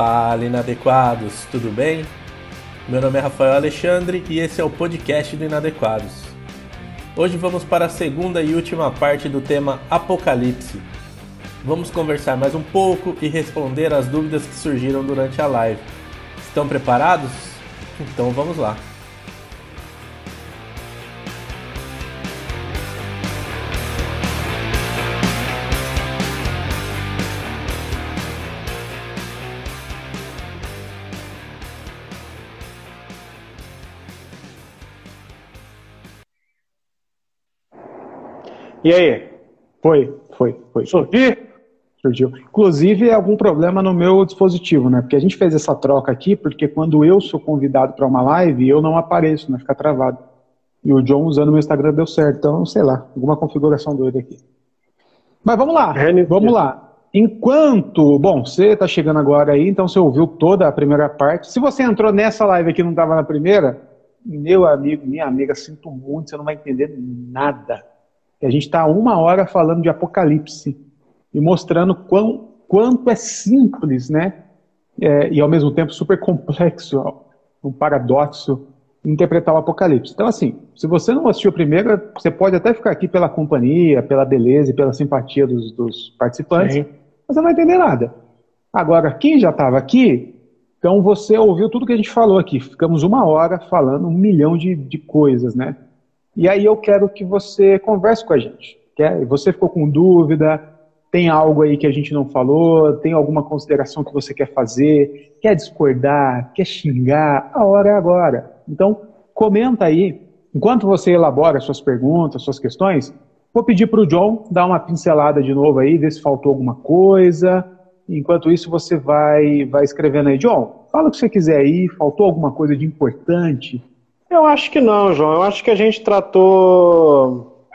Fala inadequados, tudo bem? Meu nome é Rafael Alexandre e esse é o podcast do Inadequados. Hoje vamos para a segunda e última parte do tema Apocalipse. Vamos conversar mais um pouco e responder as dúvidas que surgiram durante a live. Estão preparados? Então vamos lá. E aí? Foi, foi, foi. Surgiu? Surgiu. Inclusive, é algum problema no meu dispositivo, né? Porque a gente fez essa troca aqui, porque quando eu sou convidado para uma live, eu não apareço, né? Fica travado. E o John usando o meu Instagram deu certo. Então, sei lá, alguma configuração doida aqui. Mas vamos lá, vamos lá. Enquanto, bom, você está chegando agora aí, então você ouviu toda a primeira parte. Se você entrou nessa live aqui e não estava na primeira, meu amigo, minha amiga, sinto muito, você não vai entender nada. E a gente está uma hora falando de Apocalipse e mostrando quão, quanto é simples, né? É, e ao mesmo tempo super complexo, um paradoxo, interpretar o Apocalipse. Então, assim, se você não assistiu a primeira, você pode até ficar aqui pela companhia, pela beleza e pela simpatia dos, dos participantes, Sim. mas você não vai entender nada. Agora, quem já estava aqui, então você ouviu tudo que a gente falou aqui. Ficamos uma hora falando um milhão de, de coisas, né? E aí eu quero que você converse com a gente. Quer? Você ficou com dúvida? Tem algo aí que a gente não falou? Tem alguma consideração que você quer fazer? Quer discordar? Quer xingar? A hora é agora. Então, comenta aí. Enquanto você elabora suas perguntas, suas questões, vou pedir para o John dar uma pincelada de novo aí, ver se faltou alguma coisa. Enquanto isso, você vai, vai escrevendo aí. John, fala o que você quiser aí. Faltou alguma coisa de importante? Eu acho que não, João. Eu acho que a gente tratou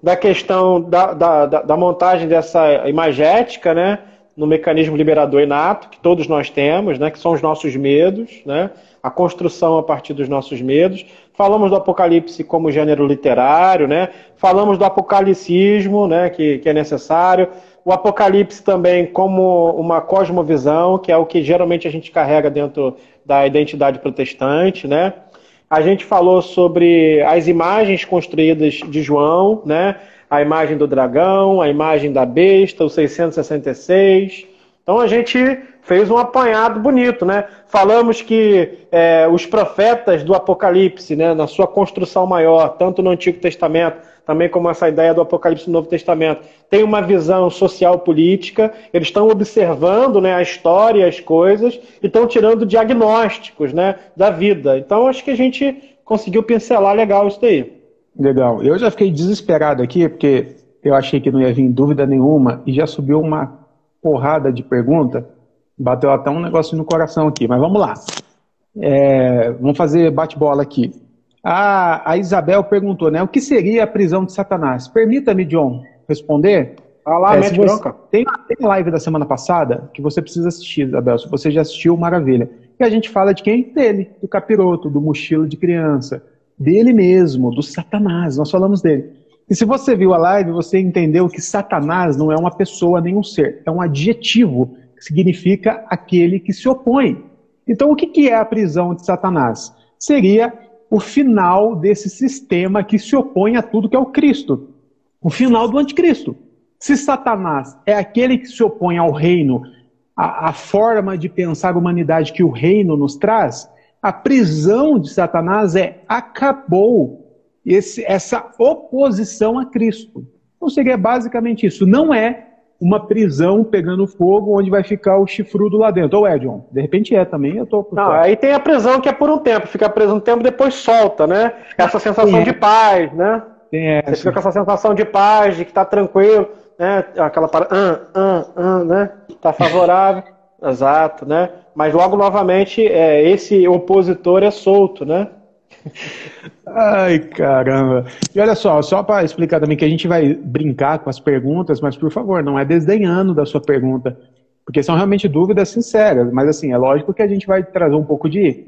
da questão da, da, da, montagem dessa imagética, né? No mecanismo liberador inato, que todos nós temos, né? Que são os nossos medos, né? A construção a partir dos nossos medos. Falamos do apocalipse como gênero literário, né? Falamos do apocalicismo, né? Que, que é necessário. O apocalipse também como uma cosmovisão, que é o que geralmente a gente carrega dentro da identidade protestante, né? A gente falou sobre as imagens construídas de João, né? A imagem do dragão, a imagem da besta, o 666. Então a gente fez um apanhado bonito, né? Falamos que é, os profetas do Apocalipse, né, na sua construção maior, tanto no Antigo Testamento também como essa ideia do Apocalipse no Novo Testamento, tem uma visão social política, eles estão observando né, a história, as coisas, e estão tirando diagnósticos né, da vida. Então acho que a gente conseguiu pincelar legal isso daí. Legal. Eu já fiquei desesperado aqui, porque eu achei que não ia vir dúvida nenhuma, e já subiu uma porrada de pergunta, bateu até um negócio no coração aqui, mas vamos lá. É, vamos fazer bate-bola aqui. A, a Isabel perguntou, né? O que seria a prisão de Satanás? Permita-me, John, responder. Ah lá, é, mete bronca. Tem, tem live da semana passada que você precisa assistir, Isabel. Se você já assistiu, maravilha. Que a gente fala de quem? Dele, do capiroto, do mochilo de criança. Dele mesmo, do Satanás. Nós falamos dele. E se você viu a live, você entendeu que Satanás não é uma pessoa nem um ser. É um adjetivo significa aquele que se opõe. Então, o que é a prisão de Satanás? Seria o final desse sistema que se opõe a tudo que é o Cristo. O final do anticristo. Se Satanás é aquele que se opõe ao reino, a forma de pensar a humanidade que o reino nos traz, a prisão de Satanás é acabou esse, essa oposição a Cristo. Então seria basicamente isso. Não é uma prisão pegando fogo onde vai ficar o chifrudo lá dentro. Ou é, John? De repente é também, eu tô... Não, aí tem a prisão que é por um tempo, fica preso um tempo depois solta, né? Essa sensação é. de paz, né? Tem essa. Você fica com essa sensação de paz, de que tá tranquilo, né? Aquela para... Ah, ah, ah, né? Tá favorável. Exato, né? Mas logo novamente é, esse opositor é solto, né? Ai, caramba. E olha só, só para explicar também que a gente vai brincar com as perguntas, mas por favor, não é desdenhando da sua pergunta, porque são realmente dúvidas sinceras. Mas assim, é lógico que a gente vai trazer um pouco de,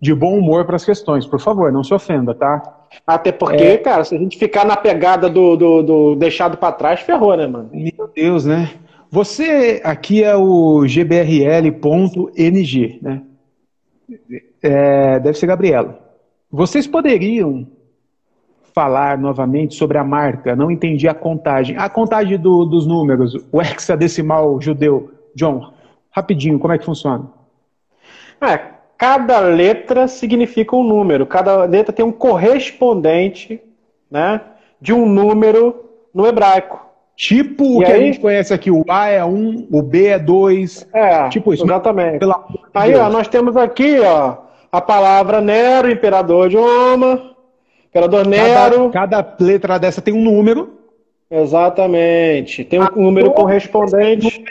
de bom humor para as questões. Por favor, não se ofenda, tá? Até porque, é... cara, se a gente ficar na pegada do, do, do deixado para trás, ferrou, né, mano? Meu Deus, né? Você aqui é o gbrl.ng, né? É, deve ser Gabriela. Vocês poderiam falar novamente sobre a marca? Não entendi a contagem. A contagem do, dos números, o hexadecimal judeu. John, rapidinho, como é que funciona? É, cada letra significa um número. Cada letra tem um correspondente né, de um número no hebraico. Tipo o que aí, a gente conhece aqui, o A é 1, o B é 2. É, tipo isso. Exatamente. Pela... Aí, ó, nós temos aqui, ó, a palavra Nero, imperador de Roma, imperador Nero. Cada, cada letra dessa tem um número. Exatamente. Tem um a número correspondente.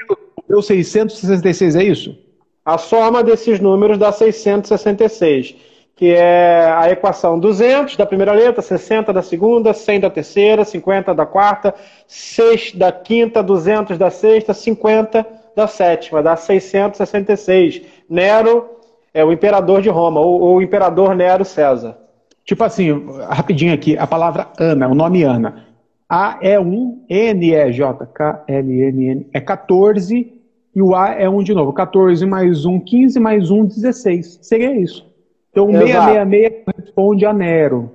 Número 666, é isso? A soma desses números dá 666 que é a equação 200 da primeira letra, 60 da segunda, 100 da terceira, 50 da quarta, 6 da quinta, 200 da sexta, 50 da sétima, dá 666. Nero é o imperador de Roma, ou o imperador Nero César. Tipo assim, rapidinho aqui, a palavra Ana, o nome Ana. A é 1, N é J, K, L, N, N, é 14, e o A é 1 de novo. 14 mais 1, 15 mais 1, 16. Seria isso. Então, o 666 corresponde a Nero.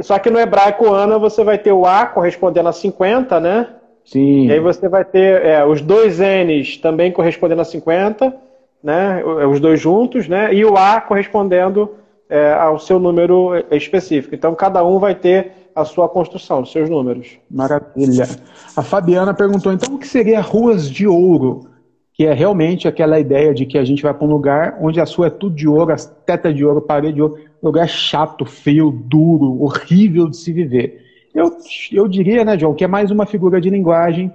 Só que no hebraico Ana você vai ter o A correspondendo a 50, né? Sim. E aí você vai ter é, os dois N's também correspondendo a 50, né? Os dois juntos, né? E o A correspondendo é, ao seu número específico. Então cada um vai ter a sua construção, os seus números. Maravilha. A Fabiana perguntou então o que seria ruas de ouro? que é realmente aquela ideia de que a gente vai para um lugar onde a sua é tudo de ouro, as tetas de ouro, parede de ouro, lugar chato, feio, duro, horrível de se viver. Eu, eu diria, né, João, que é mais uma figura de linguagem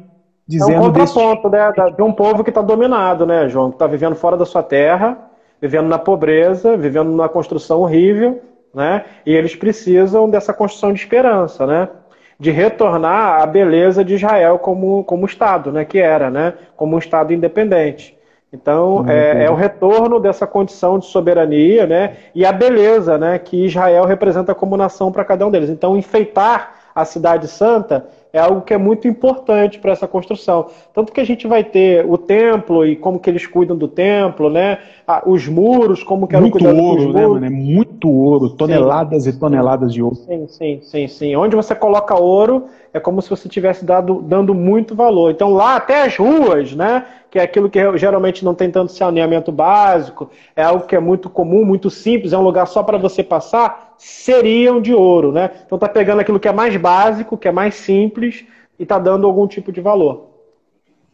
dizendo... É um contraponto, desse... né, de um povo que está dominado, né, João, que está vivendo fora da sua terra, vivendo na pobreza, vivendo numa construção horrível, né, e eles precisam dessa construção de esperança, né? De retornar à beleza de Israel como, como Estado, né, que era, né, como um Estado independente. Então, é, é, o retorno dessa condição de soberania né, e a beleza né, que Israel representa como nação para cada um deles. Então, enfeitar a Cidade Santa é algo que é muito importante para essa construção. Tanto que a gente vai ter o templo e como que eles cuidam do templo, né? Os muros, como que era Muito ouro, né, mano? É muito ouro, toneladas sim. e toneladas de ouro. Sim, sim, sim, sim. Onde você coloca ouro, é como se você estivesse dando muito valor. Então lá até as ruas, né? Que é aquilo que geralmente não tem tanto saneamento básico, é algo que é muito comum, muito simples, é um lugar só para você passar seriam de ouro, né? Então tá pegando aquilo que é mais básico, que é mais simples e tá dando algum tipo de valor.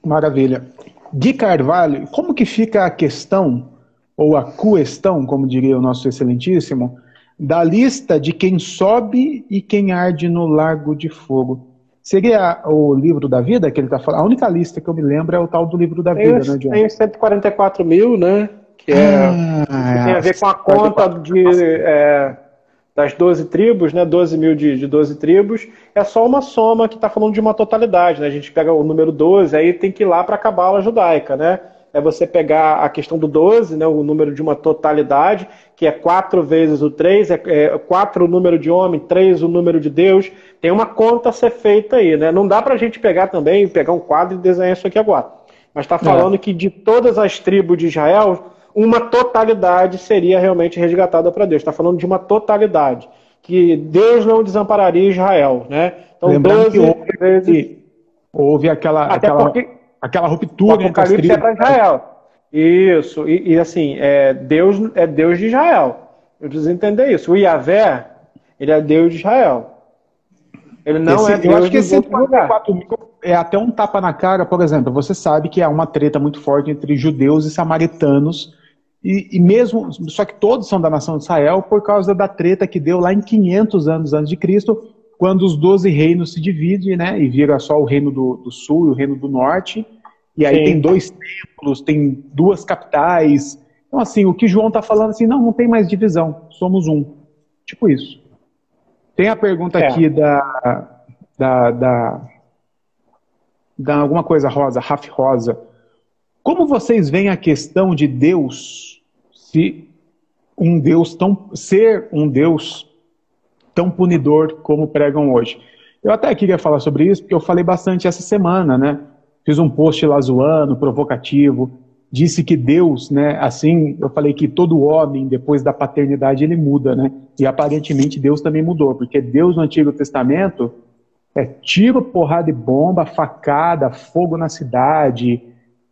Maravilha. Gui Carvalho, como que fica a questão ou a questão, como diria o nosso excelentíssimo, da lista de quem sobe e quem arde no Lago de Fogo? Seria o livro da vida que ele está falando? A única lista que eu me lembro é o tal do livro da vida, né, John? Tem 144 mil, né? Que, é, ah, que tem a ver com a conta de. É, das 12 tribos, né, 12 mil de, de 12 tribos, é só uma soma que está falando de uma totalidade. Né? A gente pega o número 12, aí tem que ir lá para a cabala judaica. Né? É você pegar a questão do 12, né, o número de uma totalidade, que é 4 vezes o 3, é, é 4 o número de homem, 3 o número de Deus. Tem uma conta a ser feita aí. Né? Não dá para a gente pegar também, pegar um quadro e desenhar isso aqui agora. Mas está falando é. que de todas as tribos de Israel, uma totalidade seria realmente resgatada para Deus. Está falando de uma totalidade. Que Deus não desampararia Israel. Né? Então, Lembrando 12 que houve, vezes... houve aquela, aquela, aquela ruptura o Apocalipse é para Israel. Isso, e, e, assim, é, Deus é Deus de Israel. Eu preciso entender isso. O Iavé, ele é Deus de Israel. Ele não esse, é Deus Eu acho que esse 144 mil é até um tapa na cara, por exemplo. Você sabe que há uma treta muito forte entre judeus e samaritanos e, e, mesmo, só que todos são da nação de Israel por causa da treta que deu lá em 500 anos antes de Cristo, quando os doze reinos se dividem, né, e vira só o reino do, do sul e o reino do norte, e aí Sim. tem dois templos, tem duas capitais. Então, assim, o que João está falando, assim, não, não tem mais divisão, somos um. Tipo isso. Tem a pergunta é. aqui da, da, da, da alguma coisa rosa, Raf Rosa. Como vocês veem a questão de Deus se um Deus tão ser um Deus tão punidor como pregam hoje? Eu até queria falar sobre isso porque eu falei bastante essa semana, né? fiz um post lá zoando, provocativo, disse que Deus, né, assim, eu falei que todo homem, depois da paternidade, ele muda, né? E aparentemente Deus também mudou, porque Deus no Antigo Testamento é tiro, porrada e bomba, facada, fogo na cidade,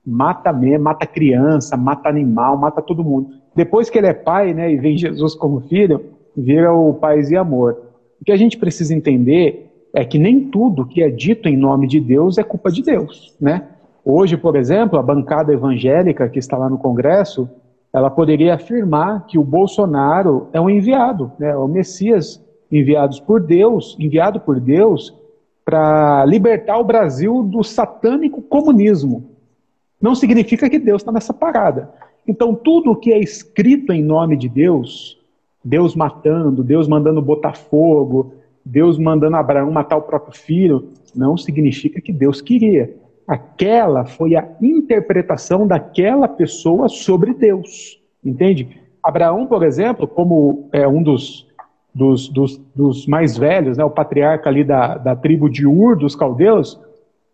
mata mesmo, mata criança, mata animal, mata todo mundo. Depois que ele é pai, né, e vem Jesus como filho, vira o paz e amor. O que a gente precisa entender é que nem tudo que é dito em nome de Deus é culpa de Deus, né? Hoje, por exemplo, a bancada evangélica que está lá no Congresso, ela poderia afirmar que o Bolsonaro é um enviado, né? o Messias enviado por Deus, enviado por Deus para libertar o Brasil do satânico comunismo. Não significa que Deus está nessa parada. Então, tudo o que é escrito em nome de Deus, Deus matando, Deus mandando botar fogo, Deus mandando Abraão matar o próprio filho, não significa que Deus queria. Aquela foi a interpretação daquela pessoa sobre Deus. Entende? Abraão, por exemplo, como é um dos, dos, dos, dos mais velhos, né, o patriarca ali da, da tribo de Ur, dos caldeus,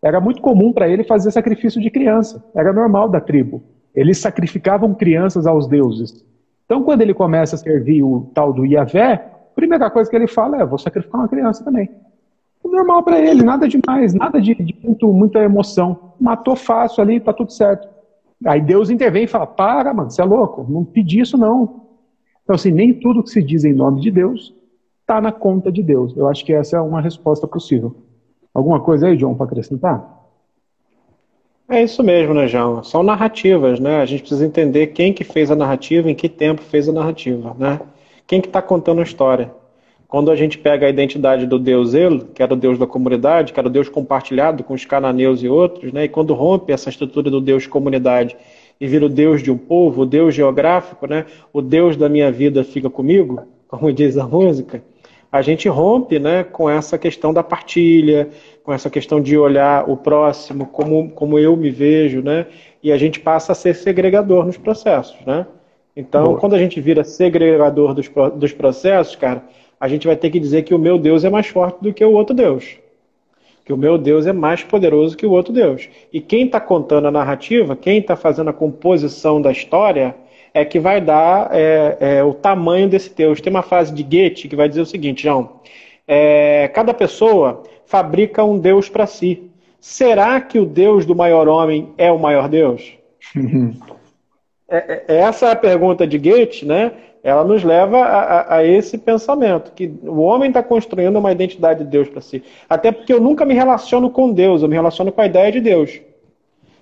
era muito comum para ele fazer sacrifício de criança. Era normal da tribo. Eles sacrificavam crianças aos deuses. Então, quando ele começa a servir o tal do Iavé, a primeira coisa que ele fala é: vou sacrificar uma criança também normal para ele, nada demais, nada de, de muito, muita emoção. Matou fácil ali, tá tudo certo. Aí Deus intervém e fala: para, mano, você é louco, não pedi isso não. Então, assim, nem tudo que se diz em nome de Deus está na conta de Deus. Eu acho que essa é uma resposta possível. Alguma coisa aí, João, para acrescentar? É isso mesmo, né, João? São narrativas, né? A gente precisa entender quem que fez a narrativa, em que tempo fez a narrativa, né? Quem que está contando a história. Quando a gente pega a identidade do Deus El, que era o Deus da comunidade, que era o Deus compartilhado com os cananeus e outros, né? e quando rompe essa estrutura do Deus comunidade e vira o Deus de um povo, o Deus geográfico, né? o Deus da minha vida fica comigo, como diz a música, a gente rompe né, com essa questão da partilha, com essa questão de olhar o próximo como, como eu me vejo, né? e a gente passa a ser segregador nos processos. Né? Então, Boa. quando a gente vira segregador dos, dos processos, cara a gente vai ter que dizer que o meu Deus é mais forte do que o outro Deus. Que o meu Deus é mais poderoso que o outro Deus. E quem está contando a narrativa, quem está fazendo a composição da história, é que vai dar é, é, o tamanho desse Deus. Tem uma frase de Goethe que vai dizer o seguinte, João. É, cada pessoa fabrica um Deus para si. Será que o Deus do maior homem é o maior Deus? É, é, essa é a pergunta de Goethe, né? ela nos leva a, a, a esse pensamento, que o homem está construindo uma identidade de Deus para si. Até porque eu nunca me relaciono com Deus, eu me relaciono com a ideia de Deus.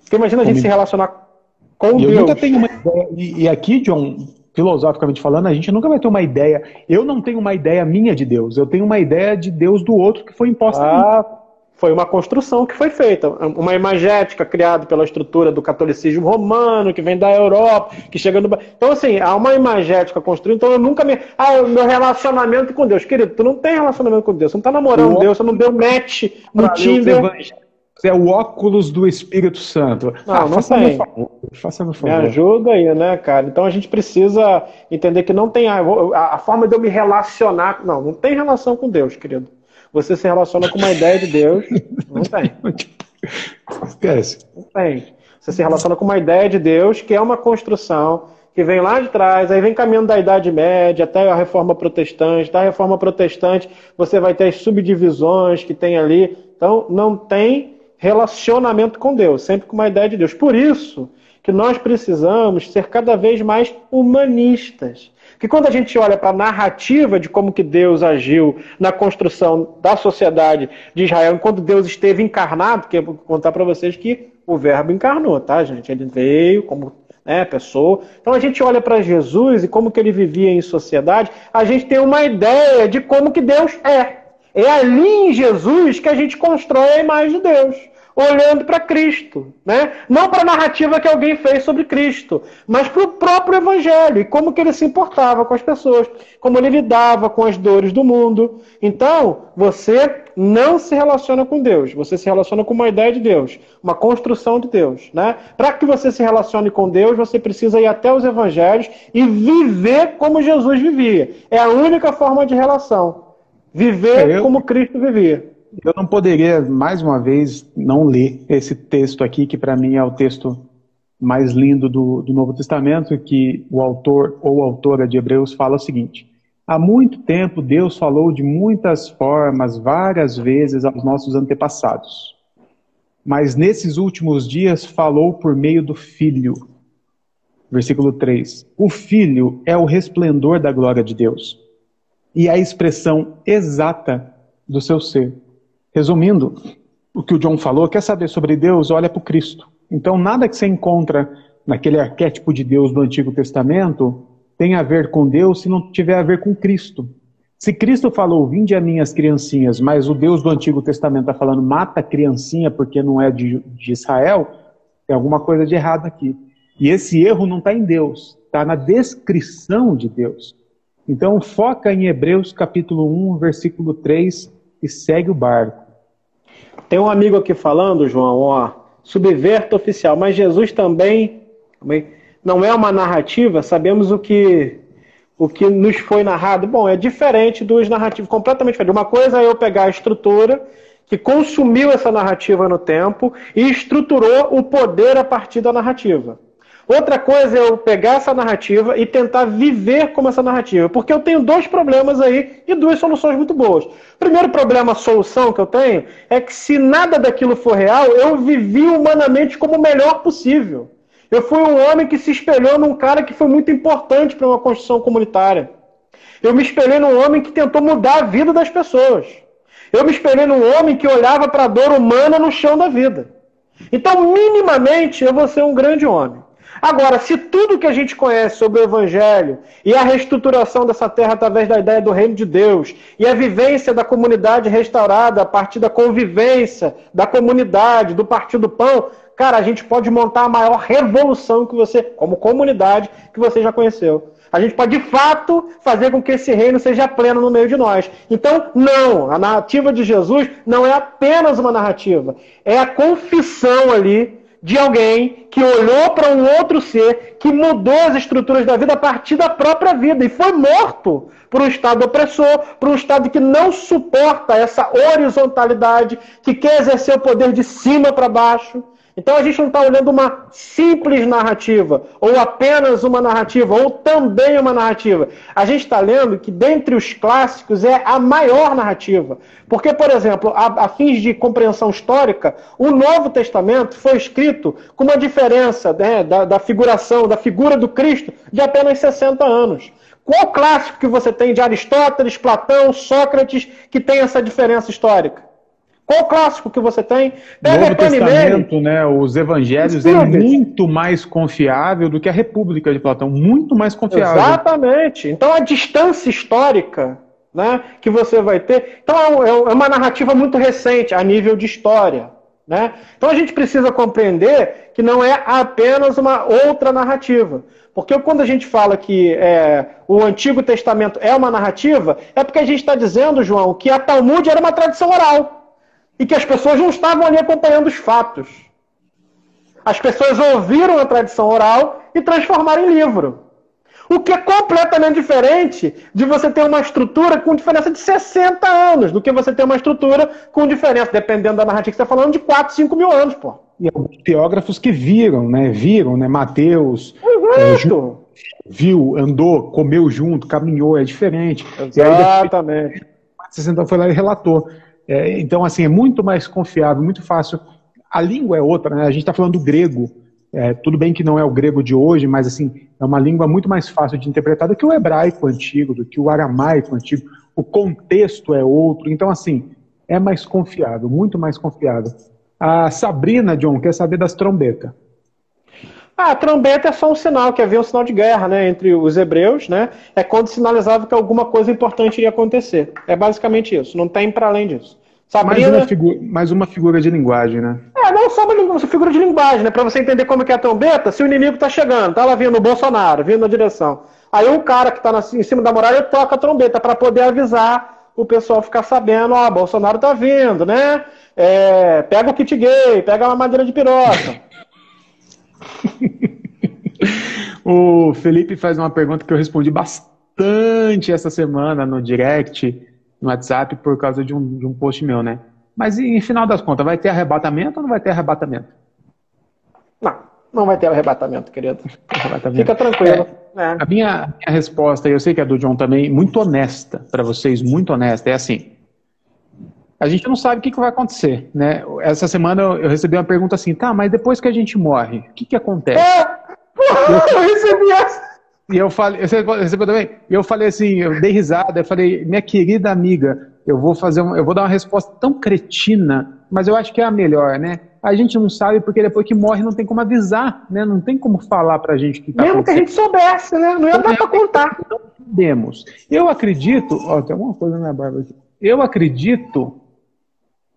Porque imagina a gente se relacionar com eu Deus. Nunca tenho uma ideia, e, e aqui, John, filosoficamente falando, a gente nunca vai ter uma ideia. Eu não tenho uma ideia minha de Deus, eu tenho uma ideia de Deus do outro que foi imposta ah, a mim foi uma construção que foi feita, uma imagética criada pela estrutura do catolicismo romano, que vem da Europa, que chega no. Então, assim, há uma imagética construída, então eu nunca me. Ah, o meu relacionamento com Deus. Querido, tu não tem relacionamento com Deus, você não está namorando Deus, você não deu match no Tinder. É o óculos do Espírito Santo. Não, ah, não faça tem. Favor, faça meu favor. Me ajuda aí, né, cara? Então a gente precisa entender que não tem a, a, a forma de eu me relacionar. Não, não tem relação com Deus, querido você se relaciona com uma ideia de Deus. Não tem. Esquece. Não tem. Você se relaciona com uma ideia de Deus que é uma construção que vem lá de trás, aí vem caminhando da Idade Média até a Reforma Protestante. Da Reforma Protestante você vai ter as subdivisões que tem ali. Então não tem relacionamento com Deus, sempre com uma ideia de Deus. Por isso que nós precisamos ser cada vez mais humanistas. Que quando a gente olha para a narrativa de como que Deus agiu na construção da sociedade de Israel, enquanto Deus esteve encarnado, porque eu vou contar para vocês que o verbo encarnou, tá, gente? Ele veio como né, pessoa. Então a gente olha para Jesus e como que ele vivia em sociedade, a gente tem uma ideia de como que Deus é. É ali em Jesus que a gente constrói a imagem de Deus olhando para Cristo, né? Não para a narrativa que alguém fez sobre Cristo, mas para o próprio Evangelho e como que ele se importava com as pessoas, como ele lidava com as dores do mundo. Então, você não se relaciona com Deus, você se relaciona com uma ideia de Deus, uma construção de Deus, né? Para que você se relacione com Deus, você precisa ir até os Evangelhos e viver como Jesus vivia. É a única forma de relação. Viver eu... como Cristo vivia. eu não poderia, mais uma vez, não ler esse texto aqui, que para mim é o texto mais lindo do, do Novo Testamento, que o autor ou autora de Hebreus fala o seguinte: Há muito tempo Deus falou de muitas formas, várias vezes aos nossos antepassados. Mas nesses últimos dias falou por meio do Filho. Versículo 3. O Filho é o resplendor da glória de Deus e a expressão exata do seu ser. Resumindo, o que o John falou, quer saber sobre Deus? Olha para o Cristo. Então, nada que você encontra naquele arquétipo de Deus do Antigo Testamento tem a ver com Deus se não tiver a ver com Cristo. Se Cristo falou, vinde a minhas criancinhas, mas o Deus do Antigo Testamento está falando, mata a criancinha porque não é de, de Israel, tem alguma coisa de errado aqui. E esse erro não está em Deus, está na descrição de Deus. Então foca em Hebreus capítulo 1, versículo 3 e segue o barco. Tem um amigo aqui falando, João, ó, subverta oficial, mas Jesus também não é uma narrativa, sabemos o que o que nos foi narrado. Bom, é diferente dos narrativos, completamente diferente. Uma coisa é eu pegar a estrutura que consumiu essa narrativa no tempo e estruturou o poder a partir da narrativa. Outra coisa é eu pegar essa narrativa e tentar viver como essa narrativa. Porque eu tenho dois problemas aí e duas soluções muito boas. Primeiro problema, solução que eu tenho, é que se nada daquilo for real, eu vivi humanamente como o melhor possível. Eu fui um homem que se espelhou num cara que foi muito importante para uma construção comunitária. Eu me espelhei num homem que tentou mudar a vida das pessoas. Eu me espelhei num homem que olhava para a dor humana no chão da vida. Então, minimamente, eu vou ser um grande homem. Agora, se tudo que a gente conhece sobre o Evangelho e a reestruturação dessa terra através da ideia do reino de Deus e a vivência da comunidade restaurada a partir da convivência da comunidade, do Partido do Pão, cara, a gente pode montar a maior revolução que você, como comunidade, que você já conheceu. A gente pode, de fato, fazer com que esse reino seja pleno no meio de nós. Então, não, a narrativa de Jesus não é apenas uma narrativa, é a confissão ali de alguém que olhou para um outro ser, que mudou as estruturas da vida a partir da própria vida e foi morto por um Estado opressor, por um Estado que não suporta essa horizontalidade, que quer exercer o poder de cima para baixo. Então a gente não está olhando uma simples narrativa, ou apenas uma narrativa, ou também uma narrativa. A gente está lendo que dentre os clássicos é a maior narrativa. Porque, por exemplo, a, a fins de compreensão histórica, o Novo Testamento foi escrito com uma diferença né, da, da figuração, da figura do Cristo, de apenas 60 anos. Qual clássico que você tem de Aristóteles, Platão, Sócrates que tem essa diferença histórica? Qual clássico que você tem? Pega Novo Testamento, né, os Evangelhos, é muito mais confiável do que a República de Platão, muito mais confiável. Exatamente. Então a distância histórica né, que você vai ter. Então é, é, é uma narrativa muito recente a nível de história. Né? Então a gente precisa compreender que não é apenas uma outra narrativa. Porque quando a gente fala que é, o Antigo Testamento é uma narrativa, é porque a gente está dizendo, João, que a Talmud era uma tradição oral e que as pessoas não estavam ali acompanhando os fatos. As pessoas ouviram a tradição oral e transformaram em livro. O que é completamente diferente de você ter uma estrutura com diferença de 60 anos, do que você ter uma estrutura com diferença, dependendo da narrativa que você está falando, de 4, 5 mil anos, pô. E teógrafos que viram, né? Viram, né? Mateus. É, viu, andou, comeu junto, caminhou, é diferente. Exatamente. E aí, 60 foi lá e relatou. É, então, assim, é muito mais confiável, muito fácil. A língua é outra, né? A gente está falando do grego. É, tudo bem que não é o grego de hoje, mas assim, é uma língua muito mais fácil de interpretar do que o hebraico antigo, do que o aramaico antigo. O contexto é outro. Então, assim, é mais confiável, muito mais confiável. A Sabrina, John, quer saber das trombetas. Ah, a trombeta é só um sinal, que havia um sinal de guerra né, entre os hebreus, né? É quando sinalizava que alguma coisa importante iria acontecer. É basicamente isso, não tem para além disso. Sabrina... Mais, uma figura, mais uma figura de linguagem, né? É, não só uma, uma figura de linguagem, né? Para você entender como é, é a trombeta, se o inimigo tá chegando, tá lá vindo o Bolsonaro, vindo na direção. Aí um cara que tá na, em cima da muralha toca a trombeta para poder avisar o pessoal ficar sabendo, ó, Bolsonaro tá vindo, né? É, pega o kit gay, pega uma madeira de piroca. o Felipe faz uma pergunta que eu respondi bastante essa semana no direct, no WhatsApp, por causa de um, de um post meu, né? Mas, em final das contas, vai ter arrebatamento ou não vai ter arrebatamento? Não, não vai ter arrebatamento, querido. Arrebatamento. Fica tranquilo. É, é. A minha, minha resposta, eu sei que é do John também, muito honesta para vocês, muito honesta, é assim. A gente não sabe o que, que vai acontecer, né? Essa semana eu recebi uma pergunta assim, tá, mas depois que a gente morre, o que, que acontece? É, eu, eu recebi essa. E eu falei, você recebeu também? E eu falei assim, eu dei risada, eu falei, minha querida amiga, eu vou fazer, uma, eu vou dar uma resposta tão cretina, mas eu acho que é a melhor, né? A gente não sabe porque depois que morre não tem como avisar, né? Não tem como falar pra gente que tá Mesmo que a gente soubesse, né? Não ia dar pra contar. Não podemos. Eu acredito, ó, tem alguma coisa na minha barba aqui. Eu acredito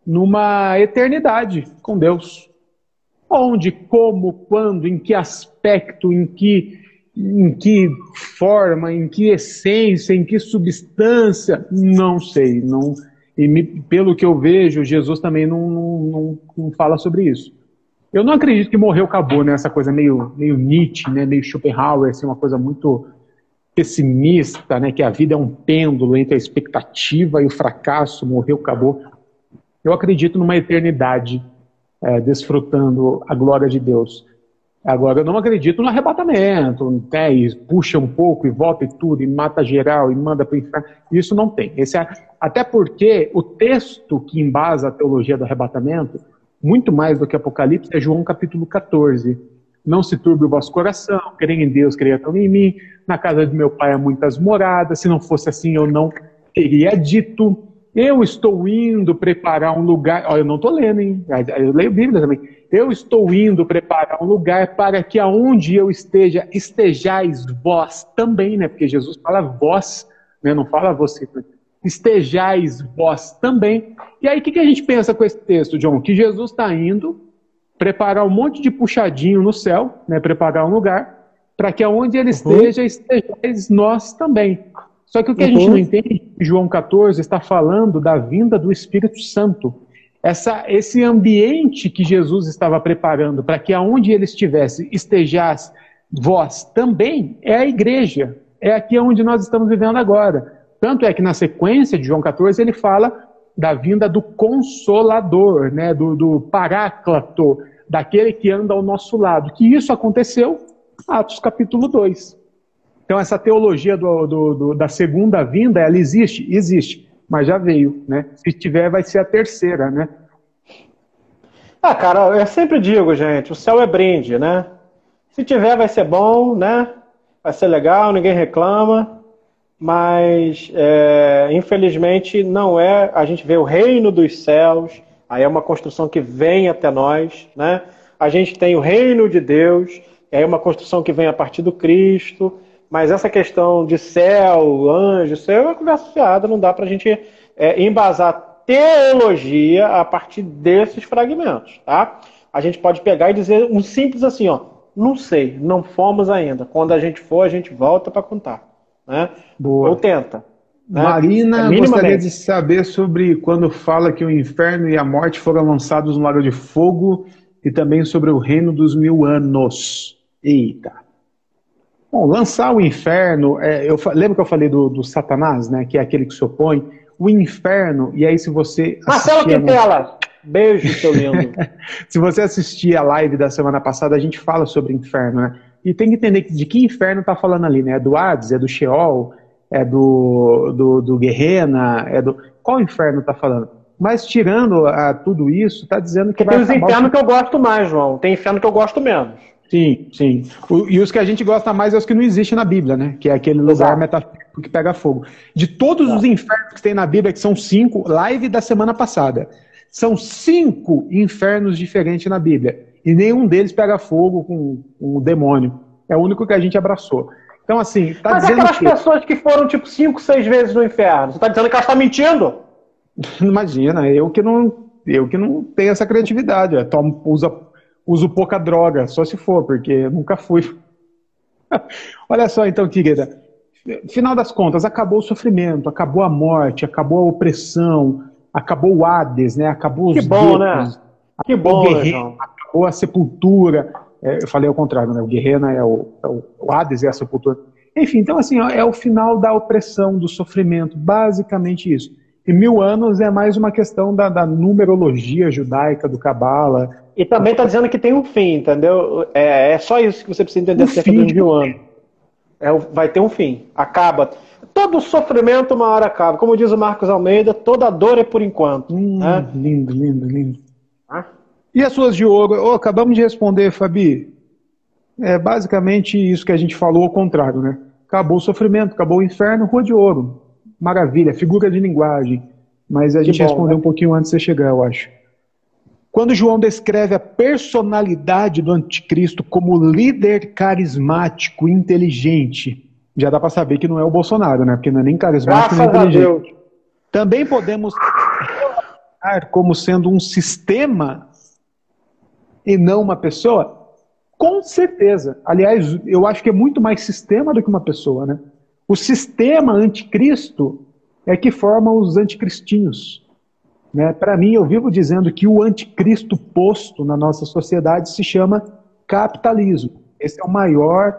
numa eternidade com Deus. Onde, como, quando, em que aspecto, em que em que forma, em que essência, em que substância, não sei. Não, e me, pelo que eu vejo, Jesus também não, não, não, fala sobre isso. Eu não acredito que morreu, acabou, né? Essa coisa meio, meio Nietzsche, né? meio Schopenhauer, assim, uma coisa muito pessimista, né? Que a vida é um pêndulo entre a expectativa e o fracasso, morreu, acabou. Eu acredito numa eternidade, é, desfrutando a glória de Deus. Agora, eu não acredito no arrebatamento, né, e puxa um pouco e volta e tudo, e mata geral, e manda para inferno. Isso não tem. Esse é, até porque o texto que embasa a teologia do arrebatamento, muito mais do que Apocalipse, é João capítulo 14. Não se turbe o vosso coração, creia em Deus, creia também em mim. Na casa de meu pai há muitas moradas, se não fosse assim eu não teria dito. Eu estou indo preparar um lugar. Olha, eu não estou lendo, hein? Eu leio Bíblia também. Eu estou indo preparar um lugar para que aonde eu esteja, estejais vós também, né? Porque Jesus fala vós, né? Não fala você. Né? Estejais vós também. E aí, o que, que a gente pensa com esse texto, John? Que Jesus está indo preparar um monte de puxadinho no céu, né? Preparar um lugar para que aonde ele uhum. esteja, estejais nós também. Só que o que uhum. a gente uhum. não entende, João 14 está falando da vinda do Espírito Santo. Essa, esse ambiente que Jesus estava preparando para que aonde ele estivesse, estejais vós também, é a igreja. É aqui onde nós estamos vivendo agora. Tanto é que na sequência de João 14 ele fala da vinda do Consolador, né, do, do Paráclato, daquele que anda ao nosso lado. Que isso aconteceu, Atos capítulo 2. Então, essa teologia do, do, do, da segunda vinda, ela existe? Existe, mas já veio, né? Se tiver, vai ser a terceira, né? Ah, cara, eu sempre digo, gente, o céu é brinde, né? Se tiver, vai ser bom, né? Vai ser legal, ninguém reclama, mas é, infelizmente não é. A gente vê o reino dos céus, aí é uma construção que vem até nós, né? A gente tem o reino de Deus, aí é uma construção que vem a partir do Cristo. Mas essa questão de céu, anjo, céu é uma conversa fiada, não dá para a gente é, embasar teologia a partir desses fragmentos, tá? A gente pode pegar e dizer um simples assim, ó, não sei, não fomos ainda. Quando a gente for, a gente volta para contar, né? Boa. Ou tenta. Né? Marina é gostaria de saber sobre quando fala que o inferno e a morte foram lançados no lago de fogo e também sobre o reino dos mil anos. Eita. Bom, lançar o inferno, é, eu lembro que eu falei do, do, Satanás, né, que é aquele que se opõe. O inferno, e aí se você. Marcelo Quintela! Beijo, seu lindo. se você assistir a live da semana passada, a gente fala sobre inferno, né? E tem que entender de que inferno tá falando ali, né? É do Hades, é do Sheol, é do, do, do Guerrena, é do. Qual inferno tá falando? Mas tirando a, tudo isso, tá dizendo que. Porque tem os infernos o... que eu gosto mais, João. Tem inferno que eu gosto menos. Sim, sim. O, e os que a gente gosta mais é os que não existem na Bíblia, né? Que é aquele lugar Exato. metafísico que pega fogo. De todos Exato. os infernos que tem na Bíblia, que são cinco, live da semana passada, são cinco infernos diferentes na Bíblia. E nenhum deles pega fogo com, com um demônio. É o único que a gente abraçou. Então, assim, tá Mas dizendo aquelas que... pessoas que foram, tipo, cinco, seis vezes no inferno, você tá dizendo que elas estão mentindo? Imagina, eu que não, eu que não tenho essa criatividade. Tomo, usa uso pouca droga, só se for, porque nunca fui. Olha só então, querida. Final das contas, acabou o sofrimento, acabou a morte, acabou a opressão, acabou o Hades, né? Acabou os Que bom, né? Que bom, guerreiro, acabou a sepultura. É, eu falei ao contrário, né? O guerreiro é o, é o, o Hades é a sepultura. Enfim, então assim, é o final da opressão, do sofrimento, basicamente isso. E mil anos é mais uma questão da, da numerologia judaica, do Cabala. E também está dizendo que tem um fim, entendeu? É, é só isso que você precisa entender acerca dos mil anos. É, vai ter um fim. Acaba. Todo sofrimento uma hora acaba. Como diz o Marcos Almeida, toda dor é por enquanto. Hum, né? Lindo, lindo, lindo. Ah? E as suas de ouro? Oh, acabamos de responder, Fabi. É basicamente isso que a gente falou ao contrário, né? Acabou o sofrimento, acabou o inferno, rua de ouro. Maravilha, figura de linguagem. Mas a que gente bom, respondeu né? um pouquinho antes de você chegar, eu acho. Quando João descreve a personalidade do anticristo como líder carismático, inteligente, já dá para saber que não é o Bolsonaro, né? Porque não é nem carismático Graças nem inteligente. Também podemos como sendo um sistema e não uma pessoa? Com certeza. Aliás, eu acho que é muito mais sistema do que uma pessoa, né? O sistema anticristo é que forma os anticristinhos. Né? Para mim, eu vivo dizendo que o anticristo posto na nossa sociedade se chama capitalismo. Esse é o maior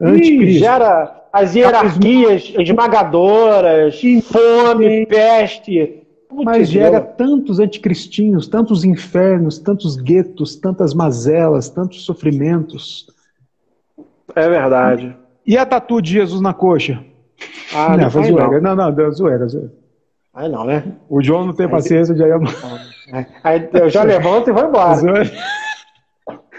anticristo. E gera as hierarquias esmagadoras, fome, peste. Mas gera tantos anticristinhos, tantos infernos, tantos guetos, tantas mazelas, tantos sofrimentos. É verdade. E a tatu de Jesus na coxa? Ah, não, não, zoeira. não, não, zoeira, zoeira. Aí não, né? O João não tem aí paciência, já ia. Aí eu já levanto e vou embora.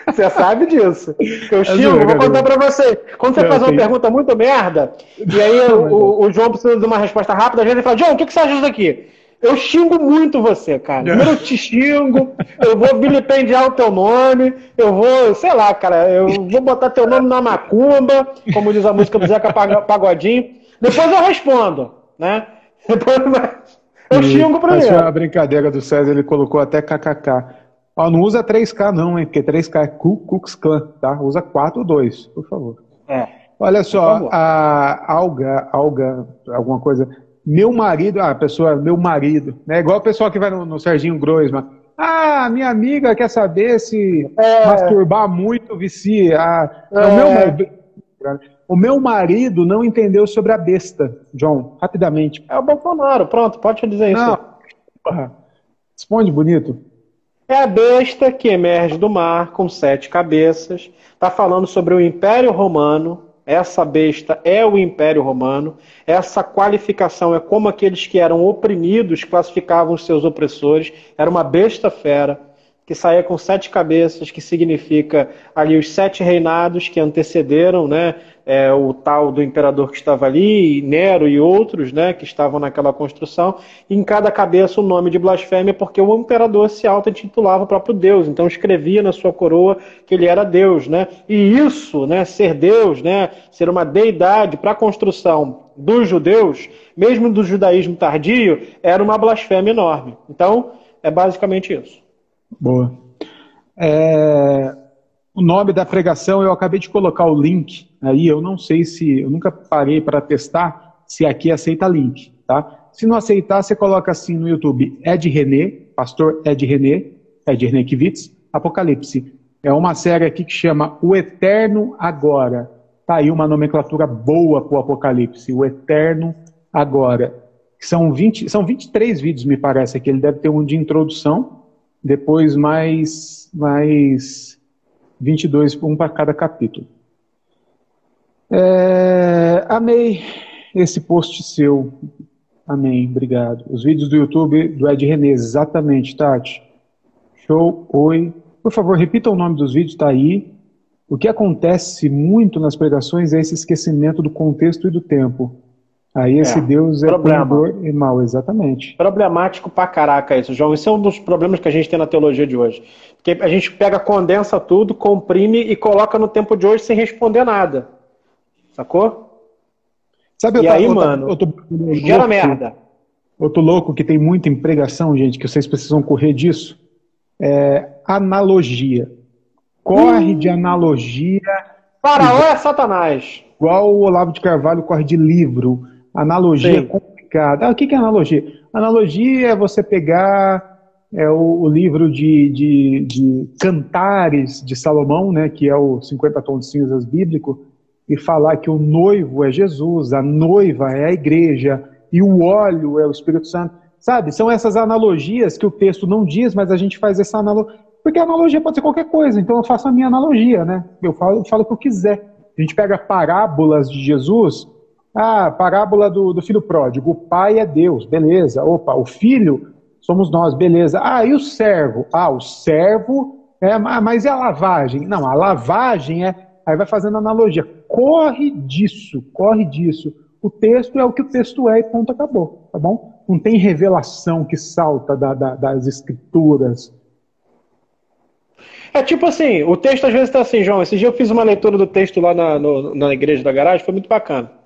Você sabe disso. Eu xingo, vou contar pra você. Quando você faz uma pergunta muito merda, e aí o, o, João precisa de uma resposta rápida, às vezes ele fala, João, o que, que você acha disso aqui? Eu xingo muito você, cara. Eu te xingo, eu vou vilipendiar o teu nome, eu vou, sei lá, cara, eu vou botar teu nome na macumba, como diz a música do Zeca Pagodinho. Depois eu respondo, né? Eu xingo primeiro. A brincadeira do César, ele colocou até kkk. Ó, não usa 3K não, hein? Porque 3K é Ku Klux Klan, tá? Usa 4 ou 2, por favor. É. Olha só, a Alga, Alga, alguma coisa. Meu marido, ah, a pessoa, meu marido, né? Igual o pessoal que vai no, no Serginho Groisman. Ah, minha amiga quer saber se é. masturbar muito vicia. Ah, é. o, meu, o meu marido não entendeu sobre a besta, John, rapidamente. É o Bolsonaro, pronto, pode dizer isso. Não. Responde bonito. É a besta que emerge do mar com sete cabeças. Está falando sobre o Império Romano, essa besta é o Império Romano. Essa qualificação é como aqueles que eram oprimidos classificavam os seus opressores. Era uma besta fera que saía com sete cabeças, que significa ali os sete reinados que antecederam né, é, o tal do imperador que estava ali, Nero e outros né, que estavam naquela construção, e em cada cabeça o nome de blasfêmia, porque o imperador se auto-intitulava o próprio Deus, então escrevia na sua coroa que ele era Deus. Né? E isso, né, ser Deus, né, ser uma deidade para a construção dos judeus, mesmo do judaísmo tardio, era uma blasfêmia enorme. Então, é basicamente isso. Boa. É, o nome da pregação, eu acabei de colocar o link aí, eu não sei se, eu nunca parei para testar se aqui aceita link, tá? Se não aceitar, você coloca assim no YouTube, Ed René, pastor Ed René, Ed René Kivitz, Apocalipse. É uma série aqui que chama O Eterno Agora. Tá aí uma nomenclatura boa para o Apocalipse, O Eterno Agora. São, 20, são 23 vídeos, me parece, aqui. Ele deve ter um de introdução, depois mais, mais 22, um para cada capítulo. É, amei esse post seu. Amém, obrigado. Os vídeos do YouTube do Ed René, exatamente, Tati. Show, oi. Por favor, repita o nome dos vídeos, tá aí. O que acontece muito nas pregações é esse esquecimento do contexto e do tempo. Aí esse é, Deus é problema. e mal, exatamente. Problemático pra caraca isso, João. Isso é um dos problemas que a gente tem na teologia de hoje. Porque a gente pega, condensa tudo, comprime e coloca no tempo de hoje sem responder nada. Sacou? Sabe, e eu aí, eu mano, eu tô, eu gera merda. Eu tô louco que tem muita empregação, gente, que vocês precisam correr disso. É, analogia. Corre hum. de analogia. Faraó é Satanás. Igual o Olavo de Carvalho corre de livro Analogia Sim. complicada. Ah, o que é analogia? Analogia é você pegar é, o, o livro de, de, de, Cantares de Salomão, né, que é o 50 Tons de Cinzas bíblico, e falar que o noivo é Jesus, a noiva é a igreja, e o óleo é o Espírito Santo. sabe? São essas analogias que o texto não diz, mas a gente faz essa analogia. Porque a analogia pode ser qualquer coisa, então eu faço a minha analogia, né? Eu falo, eu falo o que eu quiser. A gente pega parábolas de Jesus, ah, parábola do, do filho pródigo, o pai é Deus, beleza. Opa, o filho somos nós, beleza. Ah, e o servo? Ah, o servo, é, mas e a lavagem? Não, a lavagem é. Aí vai fazendo analogia. Corre disso, corre disso. O texto é o que o texto é e ponto, acabou, tá bom? Não tem revelação que salta da, da, das escrituras. É tipo assim, o texto às vezes está assim, João. Esse dia eu fiz uma leitura do texto lá na, no, na igreja da garagem, foi muito bacana.